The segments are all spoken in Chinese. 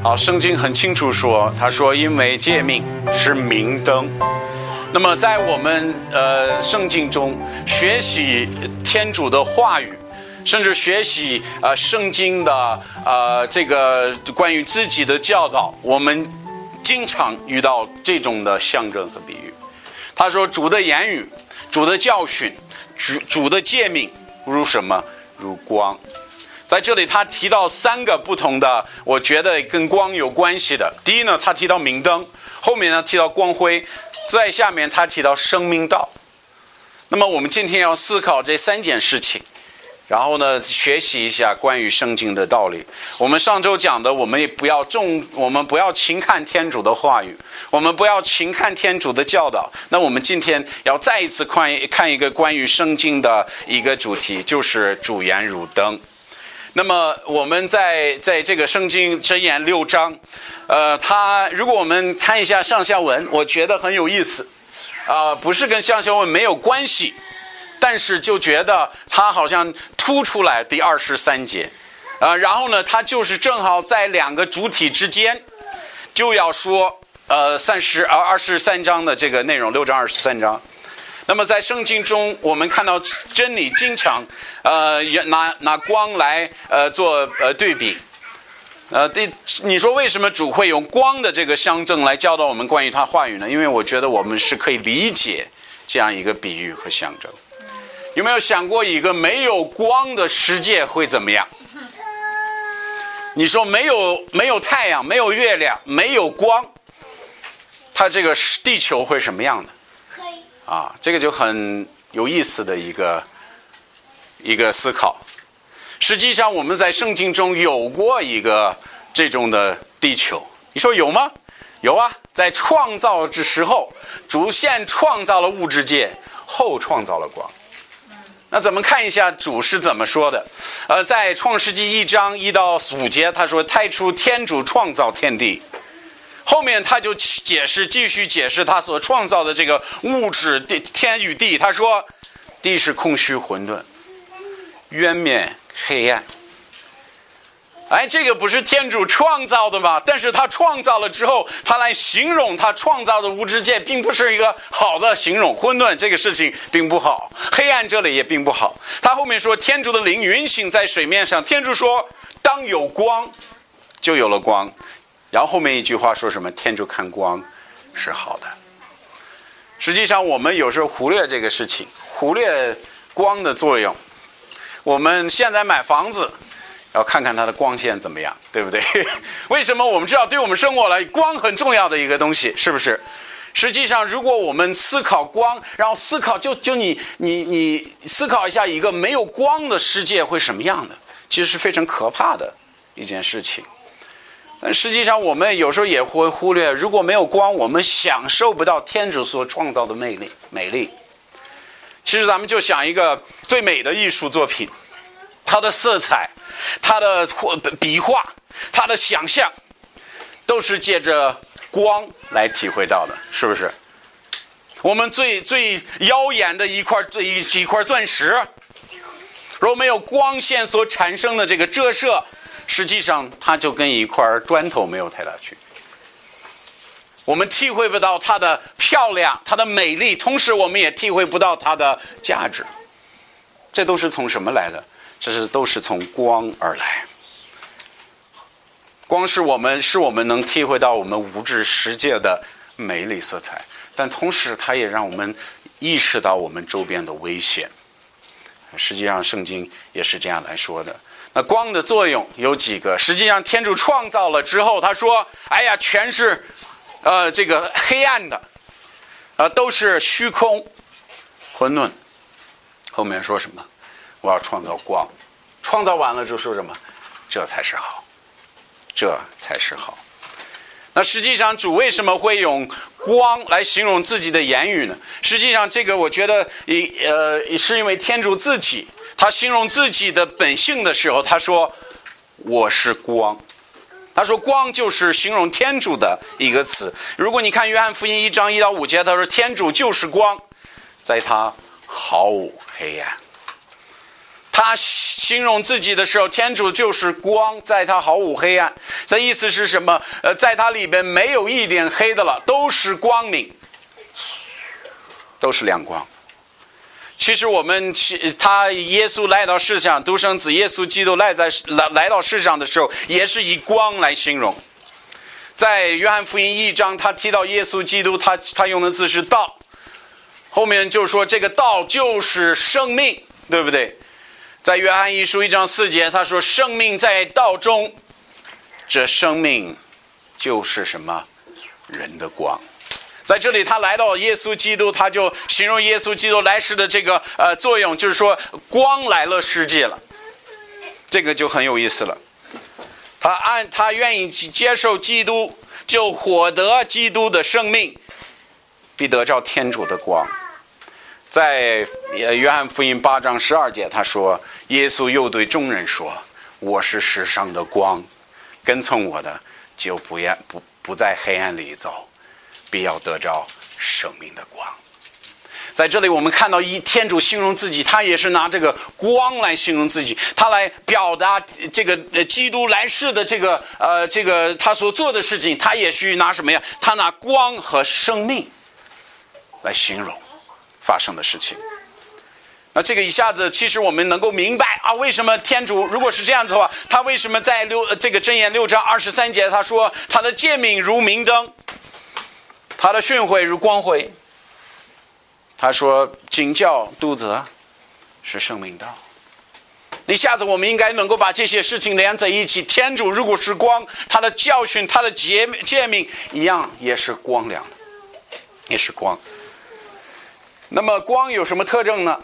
好，圣经很清楚说，他说因为诫命是明灯。那么在我们呃圣经中学习天主的话语，甚至学习呃圣经的呃这个关于自己的教导，我们经常遇到这种的象征和比喻。他说主的言语、主的教训、主主的诫命如什么？如光。在这里，他提到三个不同的，我觉得跟光有关系的。第一呢，他提到明灯；后面呢，提到光辉；在下面，他提到生命道。那么，我们今天要思考这三件事情，然后呢，学习一下关于圣经的道理。我们上周讲的，我们也不要重，我们不要轻看天主的话语，我们不要轻看天主的教导。那我们今天要再一次看一看一个关于圣经的一个主题，就是主言如灯。那么我们在在这个圣经箴言六章，呃，它如果我们看一下上下文，我觉得很有意思，啊，不是跟上下文没有关系，但是就觉得它好像突出来第二十三节，啊，然后呢，它就是正好在两个主体之间，就要说呃三十呃二十三章的这个内容，六章二十三章。那么在圣经中，我们看到真理经常，呃，拿拿光来呃做呃对比，呃，第你说为什么主会用光的这个象征来教导我们关于他话语呢？因为我觉得我们是可以理解这样一个比喻和象征。有没有想过一个没有光的世界会怎么样？你说没有没有太阳，没有月亮，没有光，它这个地球会什么样的？啊，这个就很有意思的一个一个思考。实际上，我们在圣经中有过一个这种的地球，你说有吗？有啊，在创造之时候，主先创造了物质界，后创造了光。那咱们看一下主是怎么说的？呃，在创世纪一章一到五节，他说：“太初天主创造天地。”后面他就解释，继续解释他所创造的这个物质地天与地。他说，地是空虚混沌，渊面黑暗。哎，这个不是天主创造的吗？但是他创造了之后，他来形容他创造的物质界，并不是一个好的形容。混沌这个事情并不好，黑暗这里也并不好。他后面说，天主的灵运行在水面上。天主说，当有光，就有了光。然后后面一句话说什么？天主看光是好的。实际上，我们有时候忽略这个事情，忽略光的作用。我们现在买房子，要看看它的光线怎么样，对不对？为什么我们知道，对我们生活来，光很重要的一个东西，是不是？实际上，如果我们思考光，然后思考，就就你你你思考一下，一个没有光的世界会什么样的？其实是非常可怕的一件事情。但实际上，我们有时候也会忽略，如果没有光，我们享受不到天主所创造的魅力。美丽。其实，咱们就想一个最美的艺术作品，它的色彩、它的或笔画、它的想象，都是借着光来体会到的，是不是？我们最最耀眼的一块这一一块钻石，如果没有光线所产生的这个折射。实际上，它就跟一块砖头没有太大区别。我们体会不到它的漂亮、它的美丽，同时我们也体会不到它的价值。这都是从什么来的？这是都是从光而来。光是我们，是我们能体会到我们物质世界的美丽色彩，但同时它也让我们意识到我们周边的危险。实际上，圣经也是这样来说的。那光的作用有几个？实际上，天主创造了之后，他说：“哎呀，全是，呃，这个黑暗的，呃，都是虚空、混沌。”后面说什么？我要创造光。创造完了就说什么？这才是好，这才是好。那实际上，主为什么会用光来形容自己的言语呢？实际上，这个我觉得，一呃，是因为天主自己。他形容自己的本性的时候，他说：“我是光。”他说：“光就是形容天主的一个词。”如果你看约翰福音一章一到五节，他说：“天主就是光，在他毫无黑暗。”他形容自己的时候，天主就是光，在他毫无黑暗。这意思是什么？呃，在他里边没有一点黑的了，都是光明，都是亮光。其实我们他耶稣来到世上，独生子耶稣基督来在来来到世上的时候，也是以光来形容。在约翰福音一章，他提到耶稣基督，他他用的字是道，后面就说这个道就是生命，对不对？在约翰一书一章四节，他说生命在道中，这生命就是什么？人的光。在这里，他来到耶稣基督，他就形容耶稣基督来世的这个呃作用，就是说光来了世界了，这个就很有意思了。他按他愿意接受基督，就获得基督的生命，必得着天主的光。在约翰福音八章十二节，他说：“耶稣又对众人说，我是世上的光，跟从我的就不要不不在黑暗里走。”必要得着生命的光，在这里我们看到一天主形容自己，他也是拿这个光来形容自己，他来表达这个基督来世的这个呃这个他所做的事情，他也需拿什么呀？他拿光和生命来形容发生的事情。那这个一下子，其实我们能够明白啊，为什么天主如果是这样子的话，他为什么在六这个箴言六章二十三节他说他的诫命如明灯。他的训诲如光辉。他说：“警教督责是生命道。”一下子，我们应该能够把这些事情连在一起。天主如果是光，他的教训、他的诫诫命一样也是光亮的，也是光。那么，光有什么特征呢？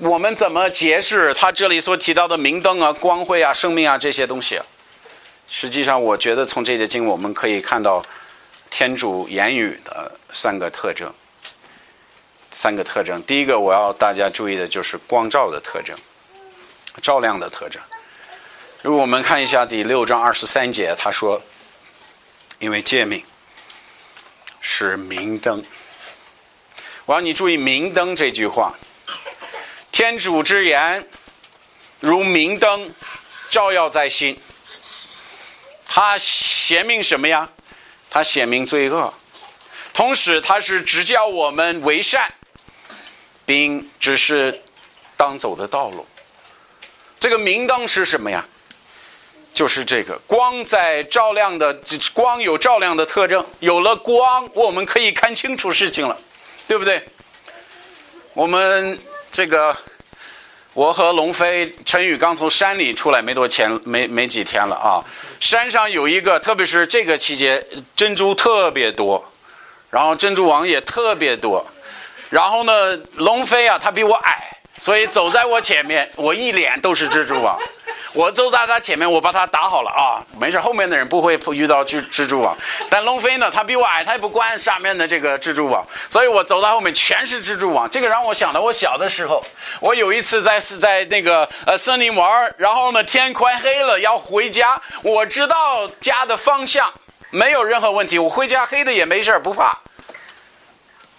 我们怎么解释他这里所提到的明灯啊、光辉啊、生命啊这些东西？实际上，我觉得从这些经我们可以看到。天主言语的三个特征，三个特征。第一个，我要大家注意的就是光照的特征，照亮的特征。如果我们看一下第六章二十三节，他说：“因为诫命是明灯。”我让你注意“明灯”这句话。天主之言如明灯，照耀在心。他显明什么呀？他显明罪恶，同时他是指教我们为善，并指示当走的道路。这个明灯是什么呀？就是这个光在照亮的光有照亮的特征，有了光，我们可以看清楚事情了，对不对？我们这个。我和龙飞、陈宇刚从山里出来没多前，没没几天了啊。山上有一个，特别是这个期间，珍珠特别多，然后珍珠王也特别多。然后呢，龙飞啊，他比我矮，所以走在我前面，我一脸都是蜘蛛王。我走在他前面，我把他打好了啊，没事，后面的人不会遇到蜘蜘蛛网。但龙飞呢，他比我矮，他也不管上面的这个蜘蛛网，所以我走到后面全是蜘蛛网。这个让我想到我小的时候，我有一次在是在那个呃森林玩，然后呢天快黑了要回家，我知道家的方向没有任何问题，我回家黑的也没事不怕。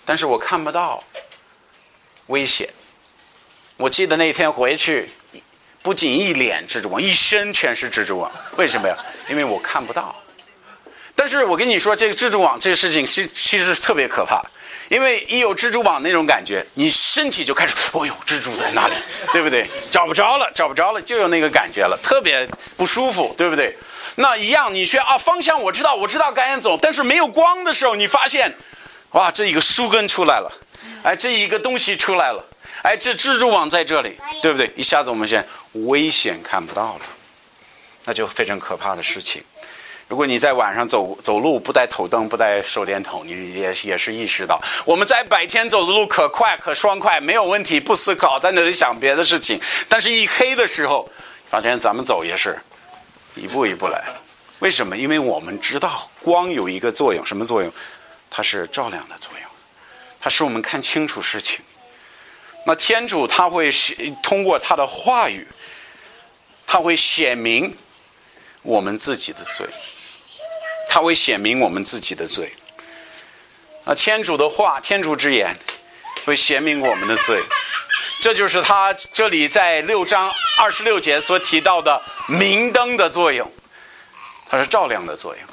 但是我看不到危险。我记得那天回去。不仅一脸蜘蛛网，一身全是蜘蛛网。为什么呀？因为我看不到。但是我跟你说，这个蜘蛛网这个事情，其其实特别可怕。因为一有蜘蛛网那种感觉，你身体就开始，哦呦，蜘蛛在哪里？对不对？找不着了，找不着了，就有那个感觉了，特别不舒服，对不对？那一样，你说啊，方向我知道，我知道该走，但是没有光的时候，你发现，哇，这一个树根出来了，哎，这一个东西出来了。哎，这蜘蛛网在这里，对不对？一下子我们现危险看不到了，那就非常可怕的事情。如果你在晚上走走路不带头灯、不带手电筒，你也也是意识到，我们在白天走的路可快可爽快，没有问题，不思考，在那里想别的事情。但是一黑的时候，发现咱们走也是一步一步来。为什么？因为我们知道光有一个作用，什么作用？它是照亮的作用，它使我们看清楚事情。那天主他会通过他的话语，他会显明我们自己的罪，他会显明我们自己的罪。啊天主的话，天主之言会显明我们的罪，这就是他这里在六章二十六节所提到的明灯的作用，它是照亮的作用，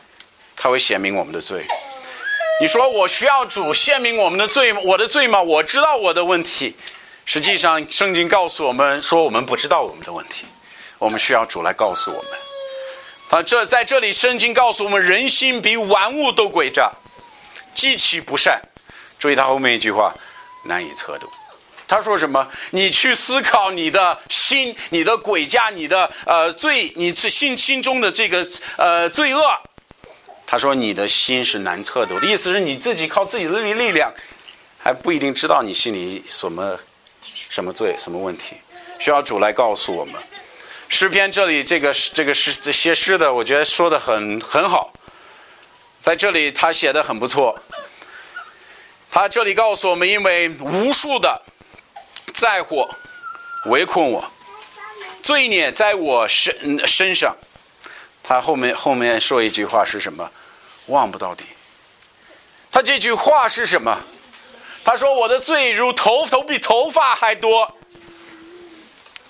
它会显明我们的罪。你说我需要主显明我们的罪，我的罪吗？我知道我的问题。实际上，圣经告诉我们说，我们不知道我们的问题，我们需要主来告诉我们。他这在这里，圣经告诉我们，人心比万物都诡诈，极其不善。注意他后面一句话，难以测度。他说什么？你去思考你的心，你的诡诈，你的呃罪，你心心中的这个呃罪恶。他说你的心是难测度的意思是你自己靠自己的力力量，还不一定知道你心里什么。什么罪？什么问题？需要主来告诉我们。诗篇这里这个这个诗写诗的，我觉得说的很很好。在这里他写的很不错。他这里告诉我们，因为无数的灾祸围困我，罪孽在我身身上。他后面后面说一句话是什么？忘不到底。他这句话是什么？他说：“我的罪如头头比头发还多。”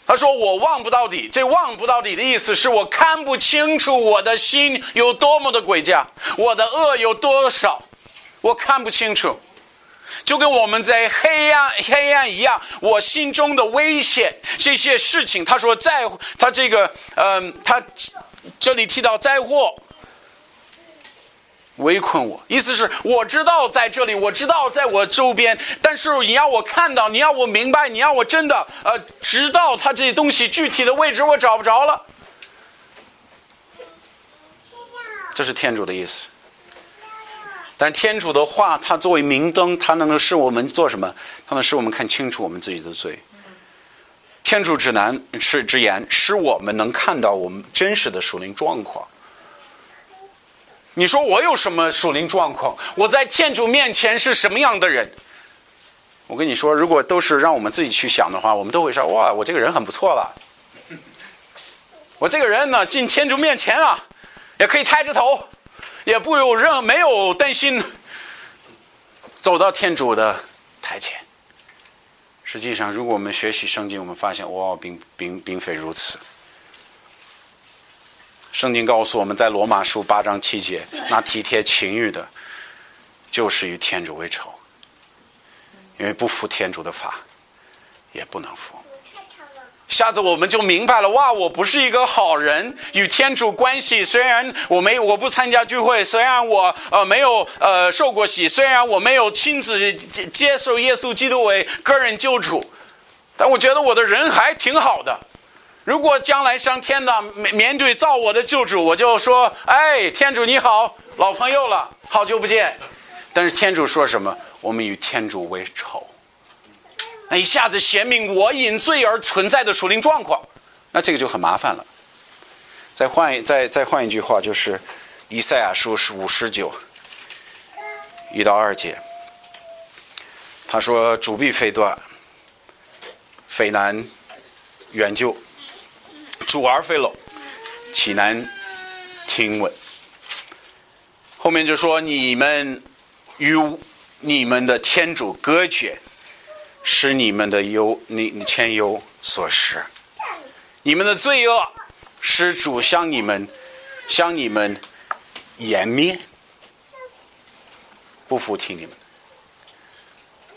他说：“我望不到底。”这望不到底的意思是我看不清楚我的心有多么的诡诈，我的恶有多少，我看不清楚。就跟我们在黑暗黑暗一样，我心中的危险这些事情。他说：“在他这个嗯，他这里提到灾祸。”围困我，意思是我知道在这里，我知道在我周边，但是你要我看到，你要我明白，你要我真的呃知道它这些东西具体的位置，我找不着了。这是天主的意思。但天主的话，它作为明灯，它能够使我们做什么？它能使我们看清楚我们自己的罪。天主指南是之言，使我们能看到我们真实的属灵状况。你说我有什么属灵状况？我在天主面前是什么样的人？我跟你说，如果都是让我们自己去想的话，我们都会说：哇，我这个人很不错了。我这个人呢，进天主面前啊，也可以抬着头，也不有任没有担心，走到天主的台前。实际上，如果我们学习圣经，我们发现，哇，并并并非如此。圣经告诉我们在罗马书八章七节，那体贴情欲的，就是与天主为仇，因为不服天主的法，也不能服。下次我们就明白了，哇，我不是一个好人，与天主关系虽然我没我不参加聚会，虽然我呃没有呃受过洗，虽然我没有亲自接接受耶稣基督为个人救主，但我觉得我的人还挺好的。如果将来上天的面对造我的救主，我就说：“哎，天主你好，老朋友了，好久不见。”但是天主说什么？我们与天主为仇。那一下子显明我因罪而存在的属灵状况，那这个就很麻烦了。再换一再再换一句话，就是以赛亚书是五十九一到二节，他说：“主必非断，非难援救。”主而非龙，岂难听闻？后面就说你们与你们的天主隔绝，使你们的忧你你千忧所失，你们的罪恶使主向你们向你们湮灭，不服听你们。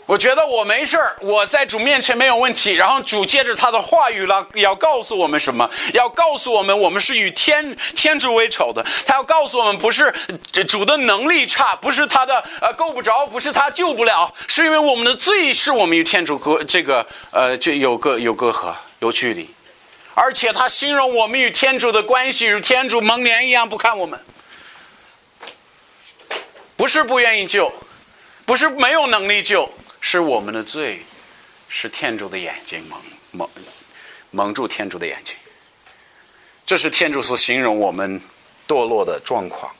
我觉得我没事儿，我在主面前没有问题。然后主借着他的话语了，要告诉我们什么？要告诉我们，我们是与天天主为仇的。他要告诉我们，不是主的能力差，不是他的呃够不着，不是他救不了，是因为我们的罪是我们与天主隔这个呃就有个有隔阂有距离。而且他形容我们与天主的关系，如天主蒙脸一样不看我们，不是不愿意救，不是没有能力救。是我们的罪，是天主的眼睛蒙蒙蒙住天主的眼睛。这是天主所形容我们堕落的状况。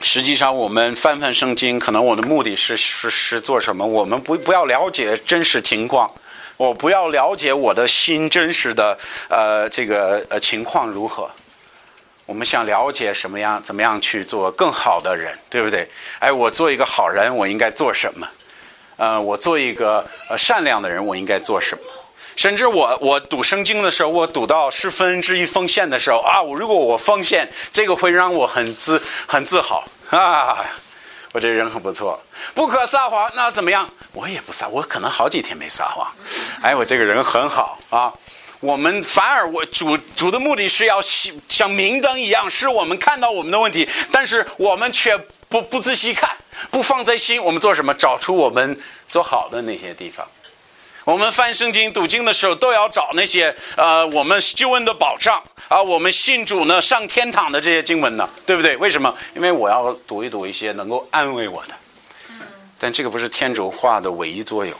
实际上，我们翻翻圣经，可能我的目的是是是做什么？我们不不要了解真实情况，我不要了解我的心真实的呃这个呃情况如何。我们想了解什么样，怎么样去做更好的人，对不对？哎，我做一个好人，我应该做什么？呃，我做一个呃善良的人，我应该做什么？甚至我我读圣经的时候，我读到十分之一奉献的时候啊，我如果我奉献，这个会让我很自很自豪啊，我这人很不错。不可撒谎，那怎么样？我也不撒，我可能好几天没撒谎。哎，我这个人很好啊。我们反而我主主的目的是要像明灯一样，使我们看到我们的问题，但是我们却不不仔细看，不放在心。我们做什么？找出我们做好的那些地方。我们翻圣经、读经的时候，都要找那些呃，我们救恩的保障啊，我们信主呢上天堂的这些经文呢，对不对？为什么？因为我要读一读一些能够安慰我的。但这个不是天主画的唯一作用，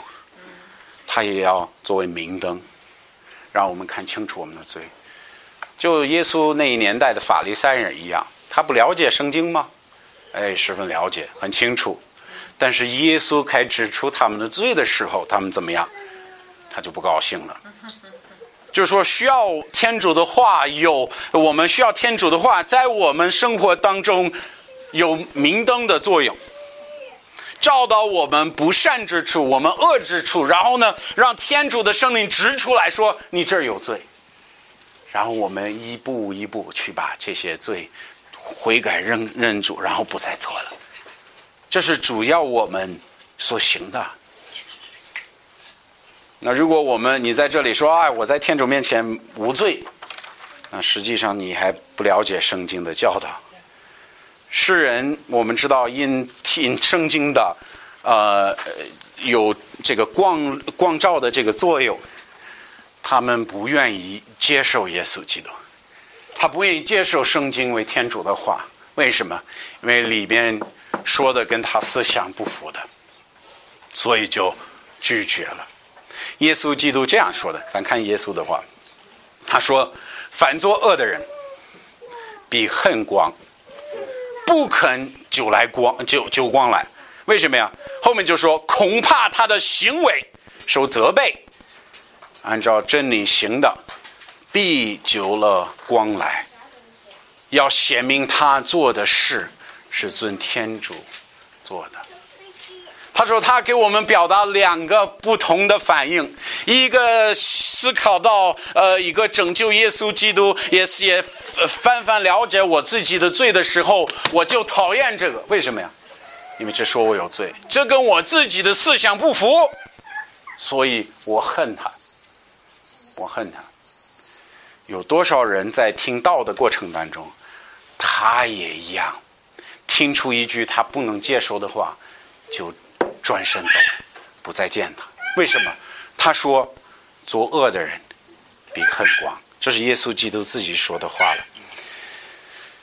它也要作为明灯。让我们看清楚我们的罪，就耶稣那一年代的法利赛人一样，他不了解圣经吗？哎，十分了解，很清楚。但是耶稣开指出他们的罪的时候，他们怎么样？他就不高兴了。就是说，需要天主的话，有我们需要天主的话，在我们生活当中有明灯的作用。照到我们不善之处，我们恶之处，然后呢，让天主的圣灵指出来说你这儿有罪，然后我们一步一步去把这些罪悔改认认主，然后不再做了。这是主要我们所行的。那如果我们你在这里说啊，我在天主面前无罪，那实际上你还不了解圣经的教导。世人，我们知道因听圣经的，呃，有这个光光照的这个作用，他们不愿意接受耶稣基督，他不愿意接受圣经为天主的话。为什么？因为里边说的跟他思想不符的，所以就拒绝了。耶稣基督这样说的，咱看耶稣的话，他说：“反作恶的人，比恨光。”不肯久来光久久光来，为什么呀？后面就说恐怕他的行为受责备，按照真理行的，必久了光来，要显明他做的事是尊天主做的。他说：“他给我们表达两个不同的反应，一个思考到，呃，一个拯救耶稣基督，也是也翻翻了解我自己的罪的时候，我就讨厌这个。为什么呀？因为这说我有罪，这跟我自己的思想不符，所以我恨他，我恨他。有多少人在听道的过程当中，他也一样，听出一句他不能接受的话，就。”转身走，不再见他。为什么？他说：“作恶的人比恨光。”这是耶稣基督自己说的话了。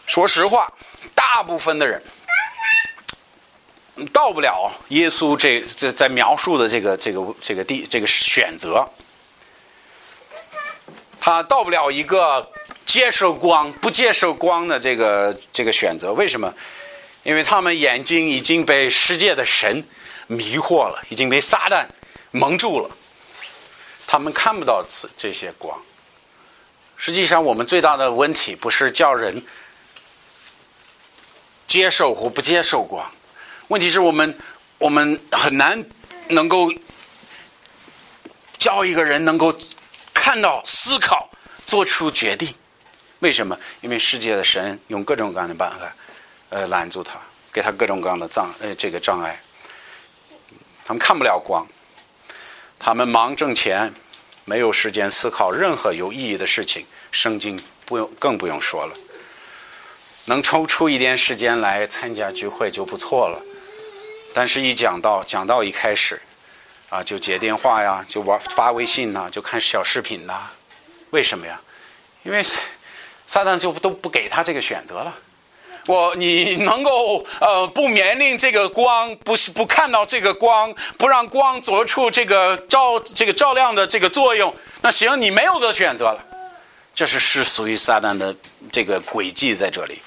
说实话，大部分的人到不了耶稣这这在描述的这个这个这个地这个选择，他到不了一个接受光不接受光的这个这个选择。为什么？因为他们眼睛已经被世界的神。迷惑了，已经被撒旦蒙住了，他们看不到这这些光。实际上，我们最大的问题不是叫人接受或不接受光，问题是我们我们很难能够教一个人能够看到、思考、做出决定。为什么？因为世界的神用各种各样的办法，呃，拦住他，给他各种各样的障呃这个障碍。他们看不了光，他们忙挣钱，没有时间思考任何有意义的事情。圣经不用，更不用说了。能抽出一点时间来参加聚会就不错了。但是，一讲到讲到一开始，啊，就接电话呀，就玩发微信呐，就看小视频呐。为什么呀？因为撒旦就都不给他这个选择了。我你能够呃不面临这个光，不是不看到这个光，不让光做出这个照这个照亮的这个作用，那行你没有的选择了，这是是属于撒旦的这个轨迹在这里。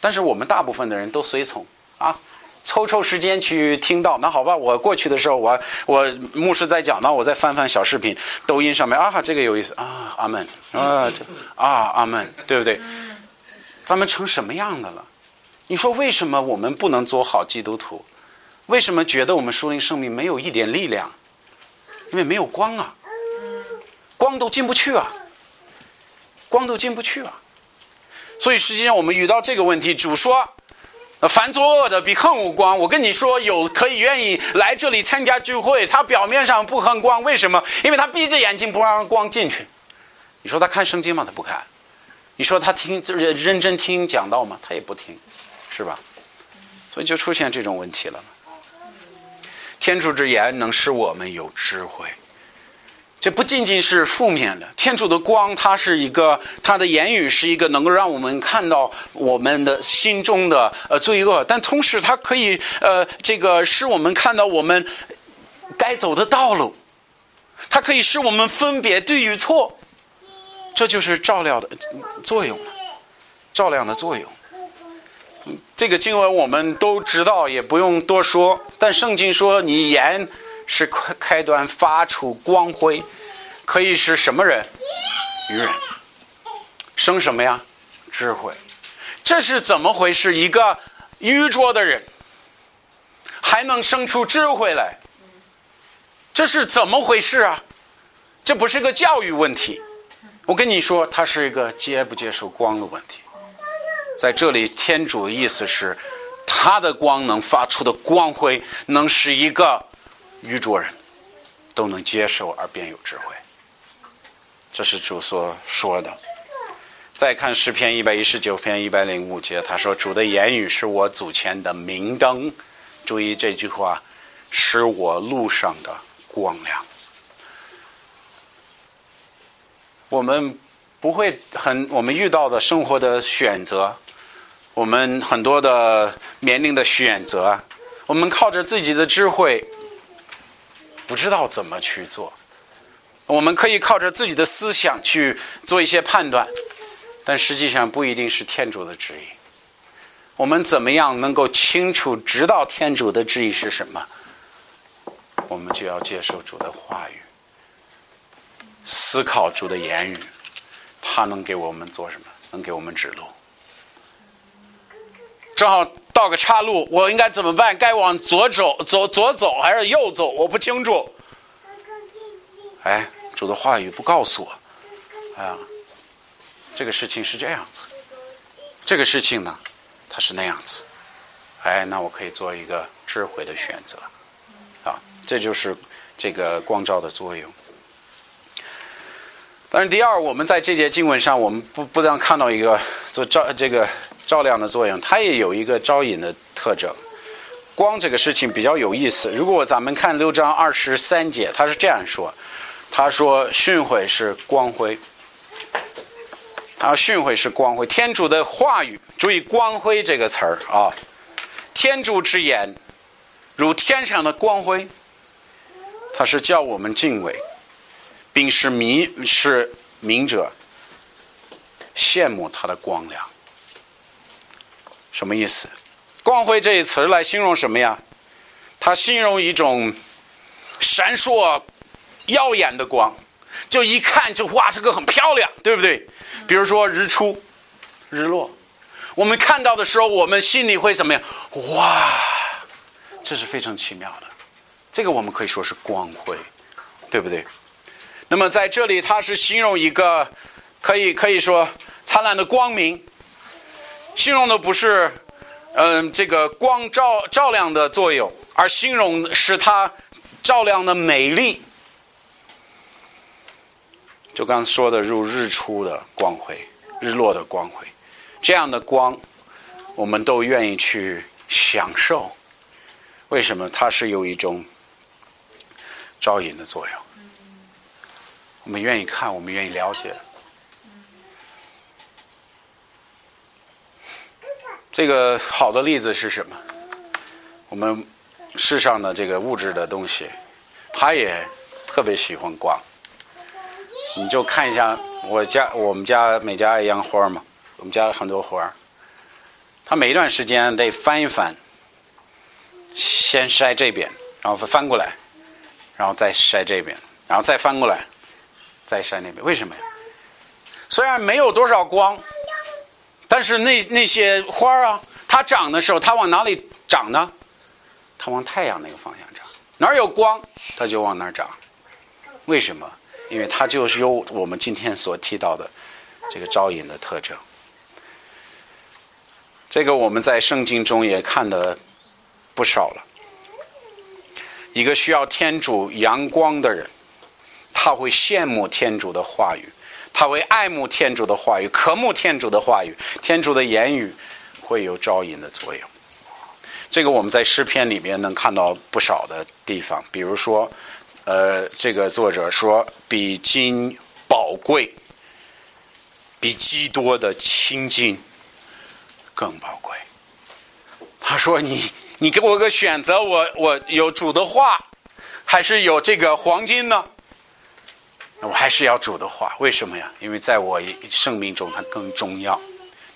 但是我们大部分的人都随从啊，抽抽时间去听到。那好吧，我过去的时候，我我牧师在讲呢，我再翻翻小视频，抖音上面啊，这个有意思啊，阿门啊，这啊阿门，对不对？咱们成什么样的了？你说为什么我们不能做好基督徒？为什么觉得我们树林生命没有一点力量？因为没有光啊，光都进不去啊，光都进不去啊。所以实际上我们遇到这个问题，主说，凡作恶的比恨无光。我跟你说，有可以愿意来这里参加聚会，他表面上不恨光，为什么？因为他闭着眼睛不让光进去。你说他看圣经吗？他不看。你说他听认认真听讲道吗？他也不听，是吧？所以就出现这种问题了。天主之言能使我们有智慧，这不仅仅是负面的。天主的光，它是一个，他的言语是一个能够让我们看到我们的心中的呃罪恶，但同时它可以呃这个使我们看到我们该走的道路，它可以使我们分别对与错。这就是照亮的作用，照亮的作用。这个经文我们都知道，也不用多说。但圣经说，你眼是开开端，发出光辉，可以是什么人？愚人。生什么呀？智慧。这是怎么回事？一个愚拙的人，还能生出智慧来？这是怎么回事啊？这不是个教育问题。我跟你说，它是一个接不接受光的问题。在这里，天主的意思是，他的光能发出的光辉，能使一个愚拙人都能接受而变有智慧。这是主所说的。再看诗篇一百一十九篇一百零五节，他说：“主的言语是我祖前的明灯。”注意这句话，是我路上的光亮。我们不会很，我们遇到的生活的选择，我们很多的年龄的选择，我们靠着自己的智慧，不知道怎么去做。我们可以靠着自己的思想去做一些判断，但实际上不一定是天主的旨意。我们怎么样能够清楚知道天主的旨意是什么？我们就要接受主的话语。思考主的言语，他能给我们做什么？能给我们指路。正好到个岔路，我应该怎么办？该往左走，走左走还是右走？我不清楚。哎，主的话语不告诉我。哎呀，这个事情是这样子，这个事情呢，它是那样子。哎，那我可以做一个智慧的选择。啊，这就是这个光照的作用。但第二，我们在这节经文上，我们不不但看到一个做照这个照亮的作用，它也有一个招引的特征。光这个事情比较有意思。如果咱们看六章二十三节，他是这样说：“他说训诲是光辉，他说训诲是光辉。天主的话语，注意‘光辉’这个词儿啊，天主之言如天上的光辉，他是叫我们敬畏。”并使迷是明者羡慕他的光亮，什么意思？光辉这一词来形容什么呀？它形容一种闪烁、耀眼的光，就一看就哇，这个很漂亮，对不对？比如说日出、日落，我们看到的时候，我们心里会怎么样？哇，这是非常奇妙的，这个我们可以说是光辉，对不对？那么在这里，它是形容一个可以可以说灿烂的光明，形容的不是嗯这个光照照亮的作用，而形容是它照亮的美丽。就刚说的，如日出的光辉，日落的光辉，这样的光，我们都愿意去享受。为什么？它是有一种照引的作用。我们愿意看，我们愿意了解。这个好的例子是什么？我们世上的这个物质的东西，它也特别喜欢逛。你就看一下我家，我们家每家一样花嘛，我们家很多花它每一段时间得翻一翻，先筛这边，然后翻过来，然后再筛这边，然后再翻过来。在山那边，为什么呀？虽然没有多少光，但是那那些花啊，它长的时候，它往哪里长呢？它往太阳那个方向长，哪有光，它就往哪长。为什么？因为它就是有我们今天所提到的这个招引的特征。这个我们在圣经中也看的不少了。一个需要天主阳光的人，他会羡慕天主的话语，他会爱慕天主的话语，渴慕天主的话语，天主的言语会有招引的作用。这个我们在诗篇里面能看到不少的地方，比如说。呃，这个作者说，比金宝贵，比基多的青金更宝贵。他说：“你，你给我个选择，我我有主的话，还是有这个黄金呢？那我还是要主的话。为什么呀？因为在我生命中它更重要。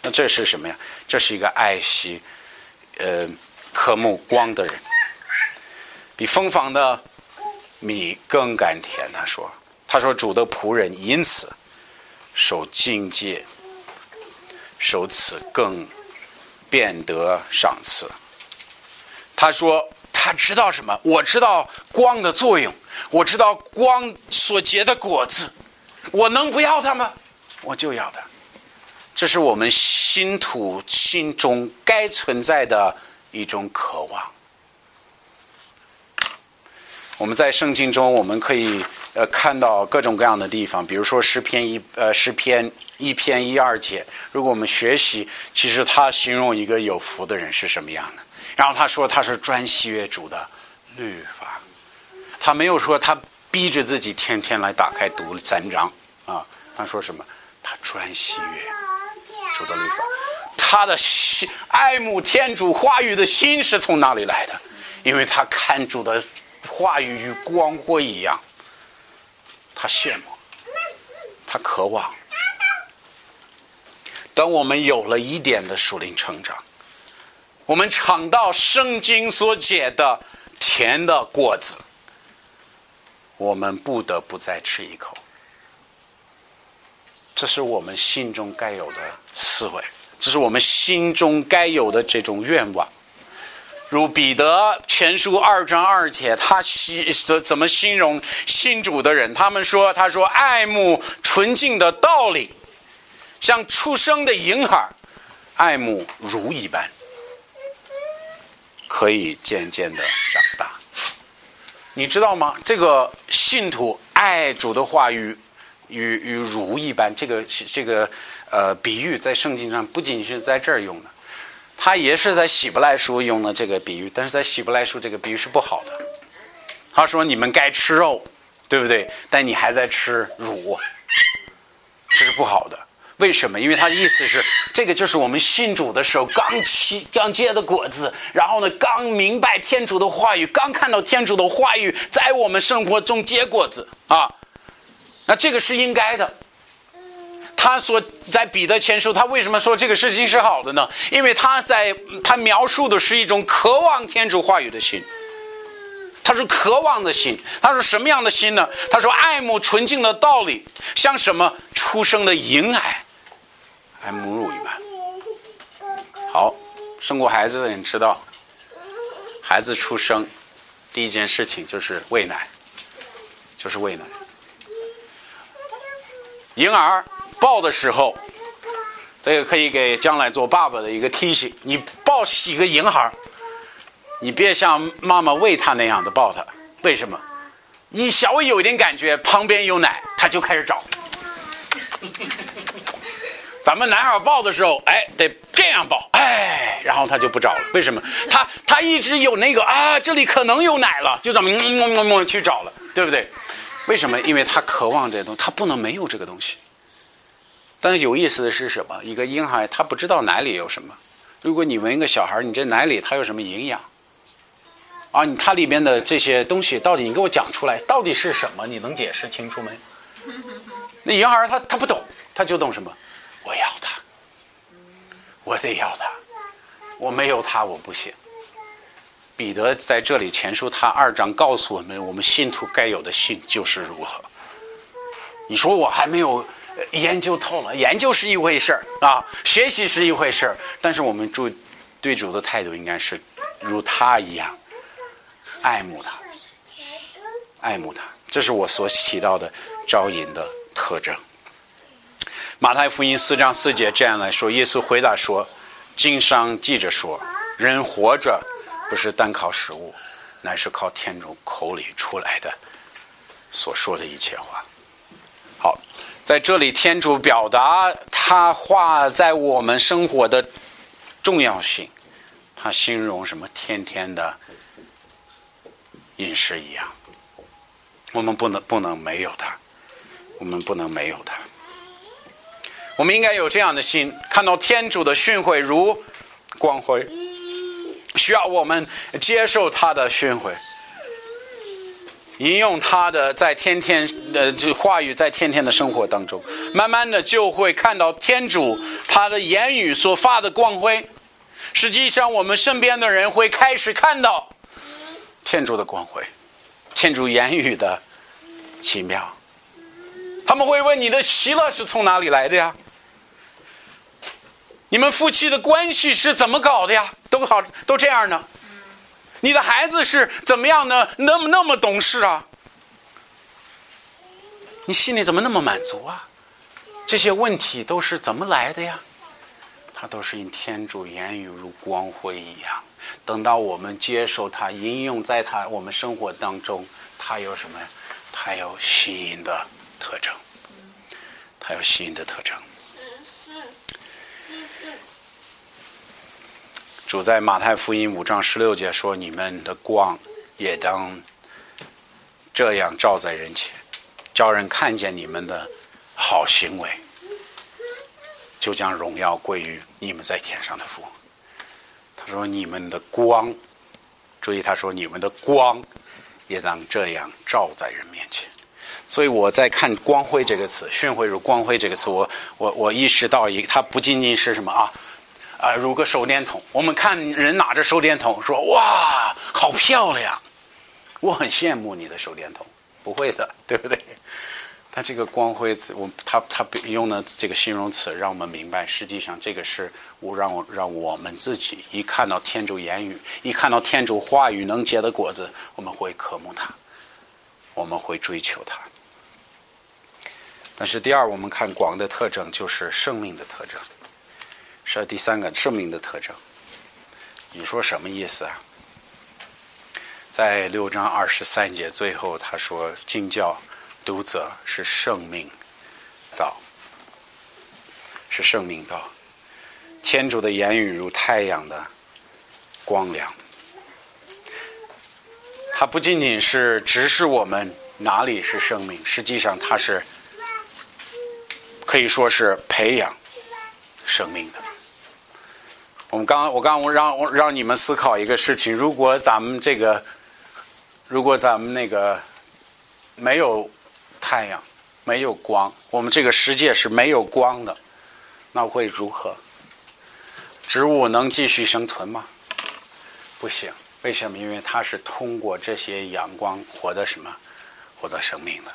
那这是什么呀？这是一个爱惜呃渴慕光的人，比蜂房的。”米更甘甜，他说：“他说主的仆人因此受境界，受此更变得赏赐。”他说：“他知道什么？我知道光的作用，我知道光所结的果子，我能不要它吗？我就要它。这是我们心土心中该存在的一种渴望。”我们在圣经中，我们可以呃看到各种各样的地方，比如说诗篇一呃诗篇一篇一二节。如果我们学习，其实他形容一个有福的人是什么样的。然后他说他是专喜悦主的律法，他没有说他逼着自己天天来打开读三章啊。他说什么？他专喜悦主的律法，他的心爱慕天主话语的心是从哪里来的？因为他看主的。话语与光辉一样，他羡慕，他渴望。等我们有了一点的属灵成长，我们尝到圣经所解的甜的果子，我们不得不再吃一口。这是我们心中该有的思维，这是我们心中该有的这种愿望。如彼得全书二章二节，他形怎怎么形容信主的人？他们说：“他说爱慕纯净的道理，像出生的婴孩爱慕如一般，可以渐渐的长大。”你知道吗？这个信徒爱主的话语与与如一般，这个这个呃比喻在圣经上不仅是在这儿用的。他也是在希伯来书用的这个比喻，但是在希伯来书这个比喻是不好的。他说：“你们该吃肉，对不对？但你还在吃乳，这是不好的。为什么？因为他的意思是，这个就是我们信主的时候刚起刚结的果子，然后呢，刚明白天主的话语，刚看到天主的话语在我们生活中结果子啊。那这个是应该的。”他所在彼得前书，他为什么说这个事情是好的呢？因为他在他描述的是一种渴望天主话语的心。他说渴望的心，他说什么样的心呢？他说爱慕纯净的道理，像什么出生的婴孩，还母乳一般。好，生过孩子的人知道，孩子出生第一件事情就是喂奶，就是喂奶，婴儿。抱的时候，这个可以给将来做爸爸的一个提醒：你抱几个婴孩你别像妈妈喂他那样的抱他。为什么？一稍微有一点感觉，旁边有奶，他就开始找。咱们男孩抱的时候，哎，得这样抱，哎，然后他就不找了。为什么？他他一直有那个啊，这里可能有奶了，就这么么么么去找了，对不对？为什么？因为他渴望这东西，他不能没有这个东西。但是有意思的是什么？一个婴孩他不知道奶里有什么。如果你问一个小孩，你这奶里它有什么营养？啊，你它里面的这些东西到底你给我讲出来，到底是什么？你能解释清楚没？那婴儿他他不懂，他就懂什么？我要他，我得要他，我没有他我不行。彼得在这里前书他二章告诉我们，我们信徒该有的信就是如何。你说我还没有。研究透了，研究是一回事儿啊，学习是一回事儿，但是我们主对主的态度应该是如他一样，爱慕他，爱慕他，这是我所提到的招引的特征。马太福音四章四节这样来说，耶稣回答说：“经上记着说，人活着不是单靠食物，乃是靠天主口里出来的所说的一切话。”好，在这里天主表达他话在我们生活的重要性，他形容什么？天天的饮食一样，我们不能不能没有它，我们不能没有他。我们应该有这样的心，看到天主的训诲如光辉，需要我们接受他的训诲，引用他的在天天的这话语，在天天的生活当中，慢慢的就会看到天主他的言语所发的光辉。实际上，我们身边的人会开始看到天主的光辉，天主言语的奇妙。他们会问：“你的喜乐是从哪里来的呀？”你们夫妻的关系是怎么搞的呀？都好，都这样呢。你的孩子是怎么样呢？那么那么懂事啊？你心里怎么那么满足啊？这些问题都是怎么来的呀？它都是因天主言语如光辉一样。等到我们接受它，应用在它我们生活当中，它有什么？它有吸引的特征。它有吸引的特征。主在马太福音五章十六节说：“你们的光也当这样照在人前，叫人看见你们的好行为，就将荣耀归于你们在天上的父。”他说：“你们的光，注意他说你们的光也当这样照在人面前。”所以我在看“光辉”这个词，“训诲如光辉”这个词，我我我意识到一，它不仅仅是什么啊。啊，如个手电筒，我们看人拿着手电筒说：“哇，好漂亮！”我很羡慕你的手电筒，不会的，对不对？他这个光辉词，我他他用的这个形容词，让我们明白，实际上这个是我让我让我们自己一看到天主言语，一看到天主话语能结的果子，我们会渴慕它，我们会追求它。但是第二，我们看光的特征就是生命的特征。是第三个生命的特征。你说什么意思啊？在六章二十三节最后，他说：“敬教读者是生命道，是生命道。天主的言语如太阳的光亮，它不仅仅是指示我们哪里是生命，实际上它是可以说是培养生命的。”我们刚，我刚我让我让你们思考一个事情：如果咱们这个，如果咱们那个没有太阳，没有光，我们这个世界是没有光的，那会如何？植物能继续生存吗？不行，为什么？因为它是通过这些阳光获得什么？获得生命的。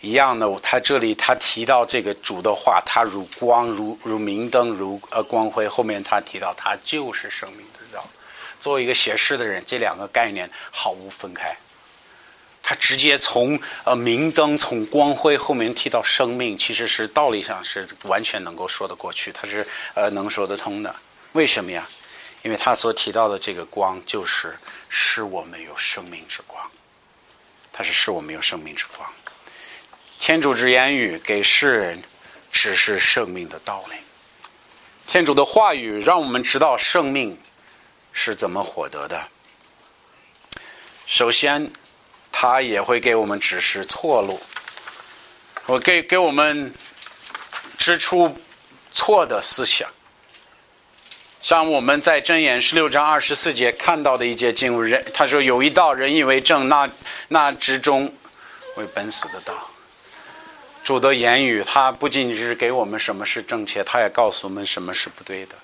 一样的，他这里他提到这个主的话，他如光，如如明灯，如呃光辉。后面他提到他就是生命的道。作为一个写诗的人，这两个概念毫无分开。他直接从呃明灯，从光辉后面提到生命，其实是道理上是完全能够说得过去，他是呃能说得通的。为什么呀？因为他所提到的这个光，就是使我们有生命之光。它是使我们有生命之光。天主之言语给世人指示生命的道理。天主的话语让我们知道生命是怎么获得的。首先，他也会给我们指示错路，我给给我们指出错的思想。像我们在箴言十六章二十四节看到的一节经文，人他说有一道人以为正，那那之中为本死的道。主的言语，他不仅仅是给我们什么是正确，他也告诉我们什么是不对的。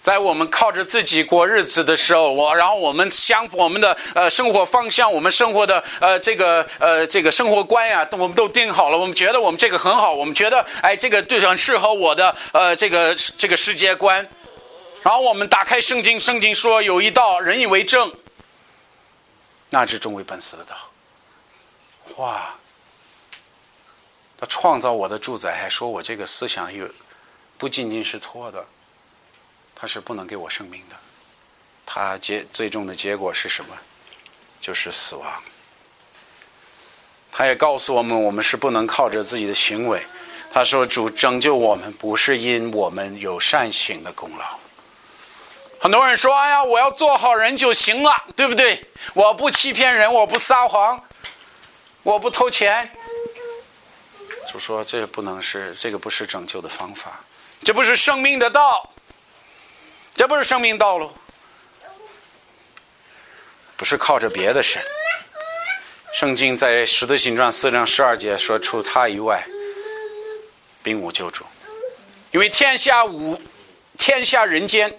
在我们靠着自己过日子的时候，我然后我们相我们的呃生活方向，我们生活的呃这个呃这个生活观呀，我们都定好了。我们觉得我们这个很好，我们觉得哎这个对很适合我的呃这个这个世界观。然后我们打开圣经，圣经说有一道人以为正，那是终为本死的道。哇！他创造我的主宰，还说我这个思想有不仅仅是错的，他是不能给我生命的。他结最终的结果是什么？就是死亡。他也告诉我们，我们是不能靠着自己的行为。他说：“主拯救我们，不是因我们有善行的功劳。”很多人说：“哎呀，我要做好人就行了，对不对？我不欺骗人，我不撒谎，我不偷钱。”就说这不能是这个不是拯救的方法，这不是生命的道，这不是生命道路，不是靠着别的神。圣经在《使徒行传》四章十二节说：“除他以外，并无救主，因为天下无天下人间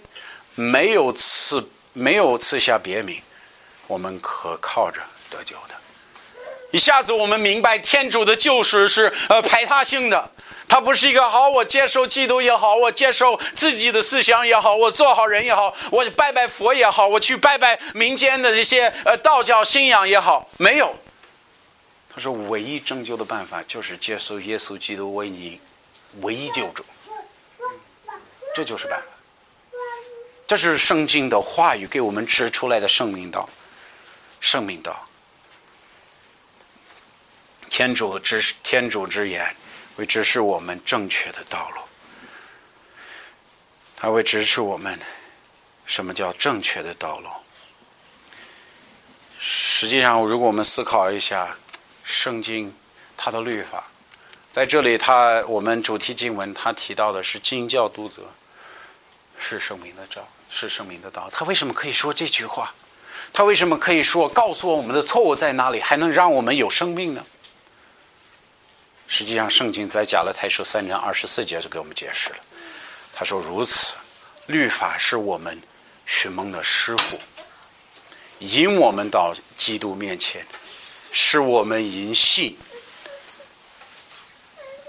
没有赐没有赐下别名，我们可靠着得救的。”一下子我们明白，天主的救赎是呃排他性的，他不是一个好，我接受基督也好，我接受自己的思想也好，我做好人也好，我拜拜佛也好，我去拜拜民间的这些呃道教信仰也好，没有。他说，唯一拯救的办法就是接受耶稣基督为你唯一救主，这就是办法。这是圣经的话语给我们指出来的圣命道，圣命道。天主之天主之言，会指示我们正确的道路。他会指示我们什么叫正确的道路。实际上，如果我们思考一下圣经它的律法，在这里，它我们主题经文它提到的是“经教督责”，是圣明的照，是圣明的道。他为什么可以说这句话？他为什么可以说告诉我们的错误在哪里，还能让我们有生命呢？实际上，圣经在加勒太书三章二十四节就给我们解释了。他说：“如此，律法是我们寻梦的师傅，引我们到基督面前，使我们因信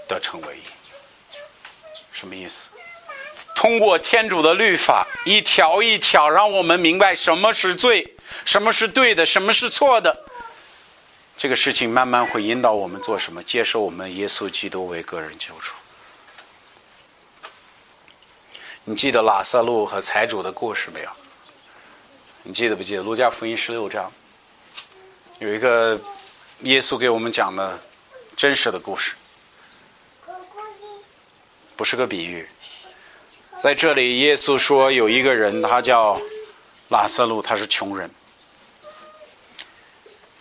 得成为一。”什么意思？通过天主的律法，一条一条，让我们明白什么是罪，什么是对的，什么是错的。这个事情慢慢会引导我们做什么？接受我们耶稣基督为个人救主。你记得拉萨路和财主的故事没有？你记得不记得《路加福音》十六章有一个耶稣给我们讲的真实的故事，不是个比喻。在这里，耶稣说有一个人，他叫拉萨路，他是穷人。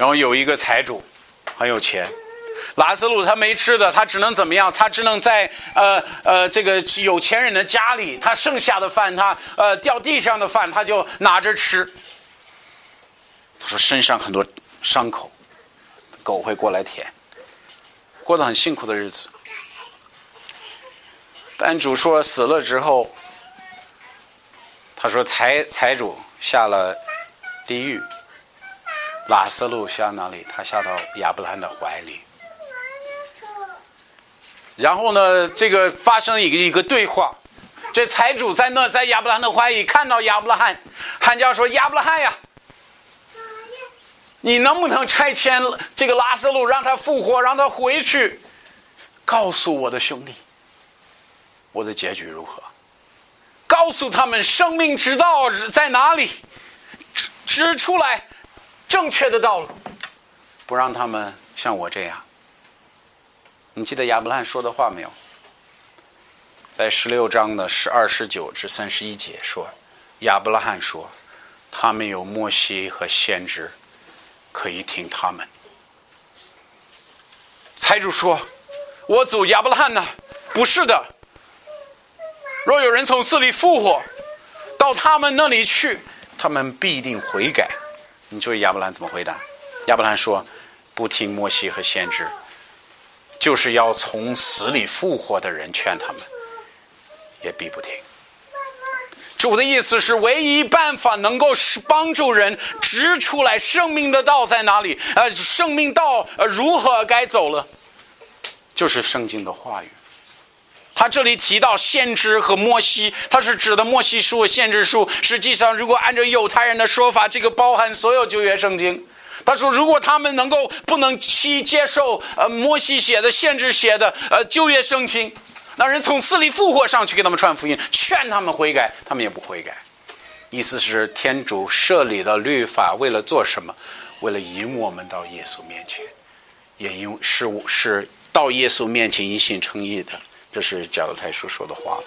然后有一个财主，很有钱，拉斯路他没吃的，他只能怎么样？他只能在呃呃这个有钱人的家里，他剩下的饭，他呃掉地上的饭，他就拿着吃。他说身上很多伤口，狗会过来舔，过得很辛苦的日子。但主说死了之后，他说财财主下了地狱。拉斯路下哪里？他下到亚伯拉罕的怀里。然后呢，这个发生一个一个对话。这财主在那，在亚伯拉罕的怀里看到亚伯拉罕，喊叫说：“亚伯拉罕呀，你能不能拆迁这个拉斯路，让他复活，让他回去，告诉我的兄弟，我的结局如何？告诉他们生命之道在哪里，指指出来。”正确的道路，不让他们像我这样。你记得亚伯拉罕说的话没有？在十六章的十二、十九至三十一节说，亚伯拉罕说，他们有摩西和先知，可以听他们。财主说：“我祖亚伯拉罕呢？不是的。若有人从死里复活，到他们那里去，他们必定悔改。”你注意亚伯兰怎么回答？亚伯兰说：“不听摩西和先知，就是要从死里复活的人劝他们，也必不听。”主的意思是，唯一办法能够是帮助人指出来生命的道在哪里，呃，生命道呃如何该走了，就是圣经的话语。他这里提到先知和摩西，他是指的摩西书、先知书。实际上，如果按照犹太人的说法，这个包含所有旧约圣经。他说：“如果他们能够不能去接受呃摩西写的限制写的呃旧约圣经，那人从死里复活上去给他们传福音，劝他们悔改，他们也不悔改。意思是天主设立的律法为了做什么？为了引我们到耶稣面前，也因是是到耶稣面前一心称义的。这是加勒太书说的话。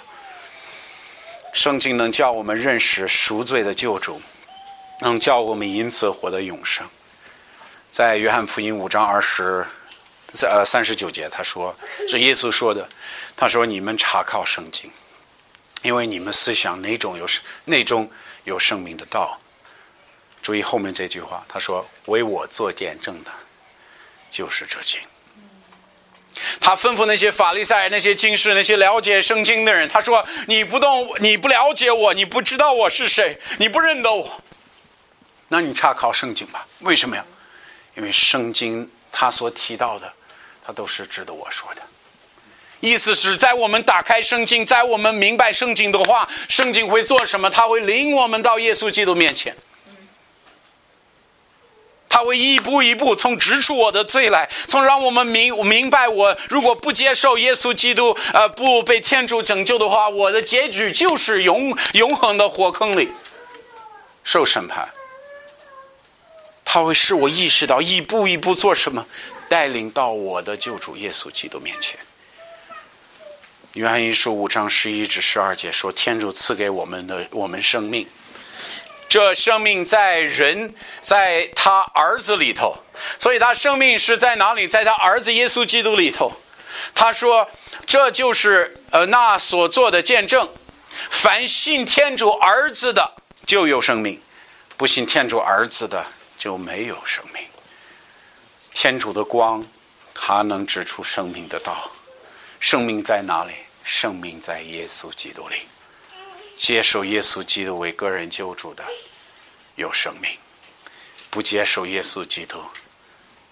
圣经能叫我们认识赎罪的救主，能叫我们因此获得永生。”在约翰福音五章二十，呃三十九节，他说是耶稣说的。他说：“你们查考圣经，因为你们思想哪种有内中有生命的道。”注意后面这句话，他说：“为我做见证的，就是这经。”他吩咐那些法利赛、那些经士、那些了解圣经的人，他说：“你不懂，你不了解我，你不知道我是谁，你不认得我，那你查考圣经吧。为什么呀？”因为圣经他所提到的，他都是值得我说的。意思是在我们打开圣经，在我们明白圣经的话，圣经会做什么？他会领我们到耶稣基督面前。他会一步一步从指出我的罪来，从让我们明明白我如果不接受耶稣基督，呃，不被天主拯救的话，我的结局就是永永恒的火坑里受审判。他会使我意识到一步一步做什么，带领到我的救主耶稣基督面前。约翰一书五章十一至十二节说：“天主赐给我们的我们生命，这生命在人，在他儿子里头，所以他生命是在哪里？在他儿子耶稣基督里头。他说，这就是呃那所做的见证。凡信天主儿子的，就有生命；不信天主儿子的。”就没有生命。天主的光，他能指出生命的道。生命在哪里？生命在耶稣基督里。接受耶稣基督为个人救主的，有生命；不接受耶稣基督，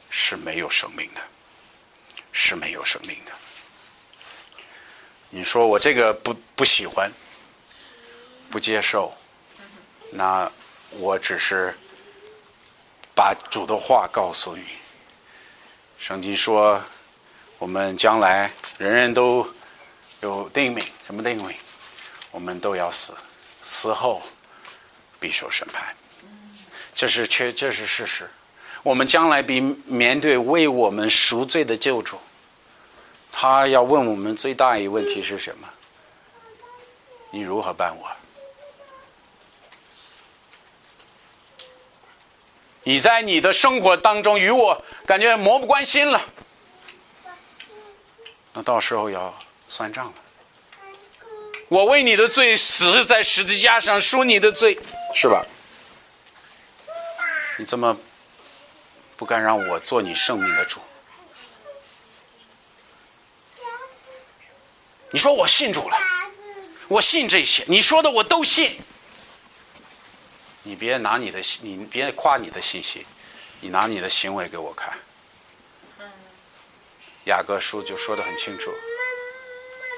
是没有生命的，是没有生命的。你说我这个不不喜欢，不接受，那我只是。把主的话告诉你。圣经说，我们将来人人都有定命，什么定命？我们都要死，死后必受审判。这是确，这是事实。我们将来必面对为我们赎罪的救主，他要问我们最大一问题是什么？你如何办我？你在你的生活当中与我感觉漠不关心了，那到时候要算账了。我为你的罪死在十字架上，赎你的罪，是吧？你怎么不敢让我做你生命的主？你说我信主了，我信这些，你说的我都信。你别拿你的，你别夸你的信息，你拿你的行为给我看。雅各书就说的很清楚，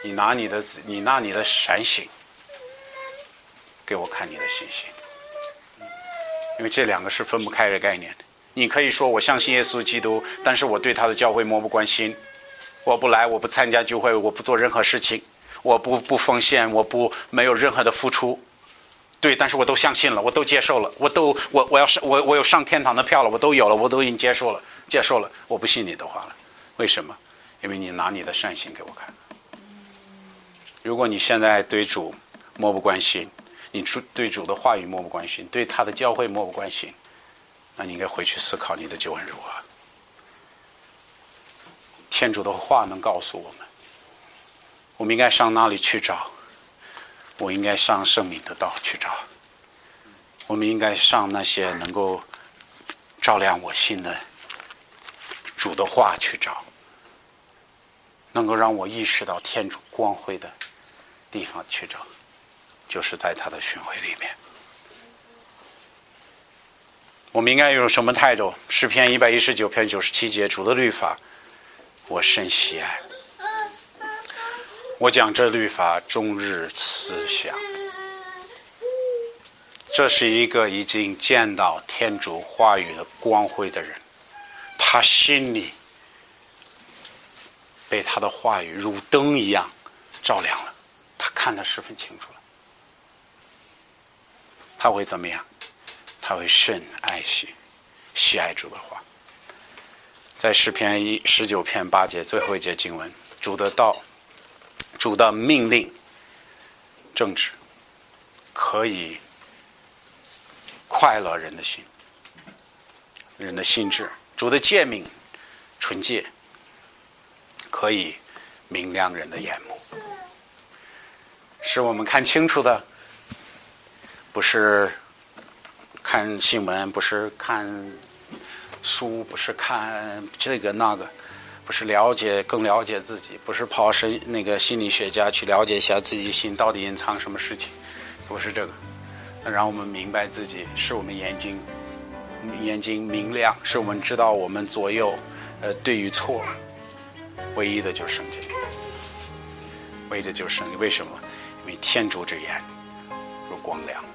你拿你的，你拿你的善行给我看你的信心，因为这两个是分不开的概念。你可以说我相信耶稣基督，但是我对他的教会漠不关心，我不来，我不参加聚会，我不做任何事情，我不不奉献，我不没有任何的付出。对，但是我都相信了，我都接受了，我都我我要上我我有上天堂的票了，我都有了，我都已经接受了，接受了。我不信你的话了，为什么？因为你拿你的善行给我看。如果你现在对主漠不关心，你主对主的话语漠不关心，对他的教会漠不关心，那你应该回去思考你的救恩如何。天主的话能告诉我们，我们应该上哪里去找？我应该上圣明的道去找，我们应该上那些能够照亮我心的主的话去找，能够让我意识到天主光辉的地方去找，就是在他的巡回里面。我们应该用什么态度？诗篇一百一十九篇九十七节，主的律法，我甚喜爱。我讲这律法终日思想，这是一个已经见到天主话语的光辉的人，他心里被他的话语如灯一样照亮了，看得十分清楚了。他会怎么样？他会甚爱惜、喜爱主的话。在诗篇一十九篇八节最后一节经文，主的道、主的命令正直，可以快乐人的心，人的心智；主的诫命纯洁，可以明亮人的眼目，使我们看清楚的，不是看新闻，不是看。书不是看这个那个，不是了解更了解自己，不是跑神那个心理学家去了解一下自己心到底隐藏什么事情，不是这个，让我们明白自己，是我们眼睛眼睛明亮，是我们知道我们左右呃对与错，唯一的就是圣经，唯一的就是圣经。为什么？为天主之眼如光亮。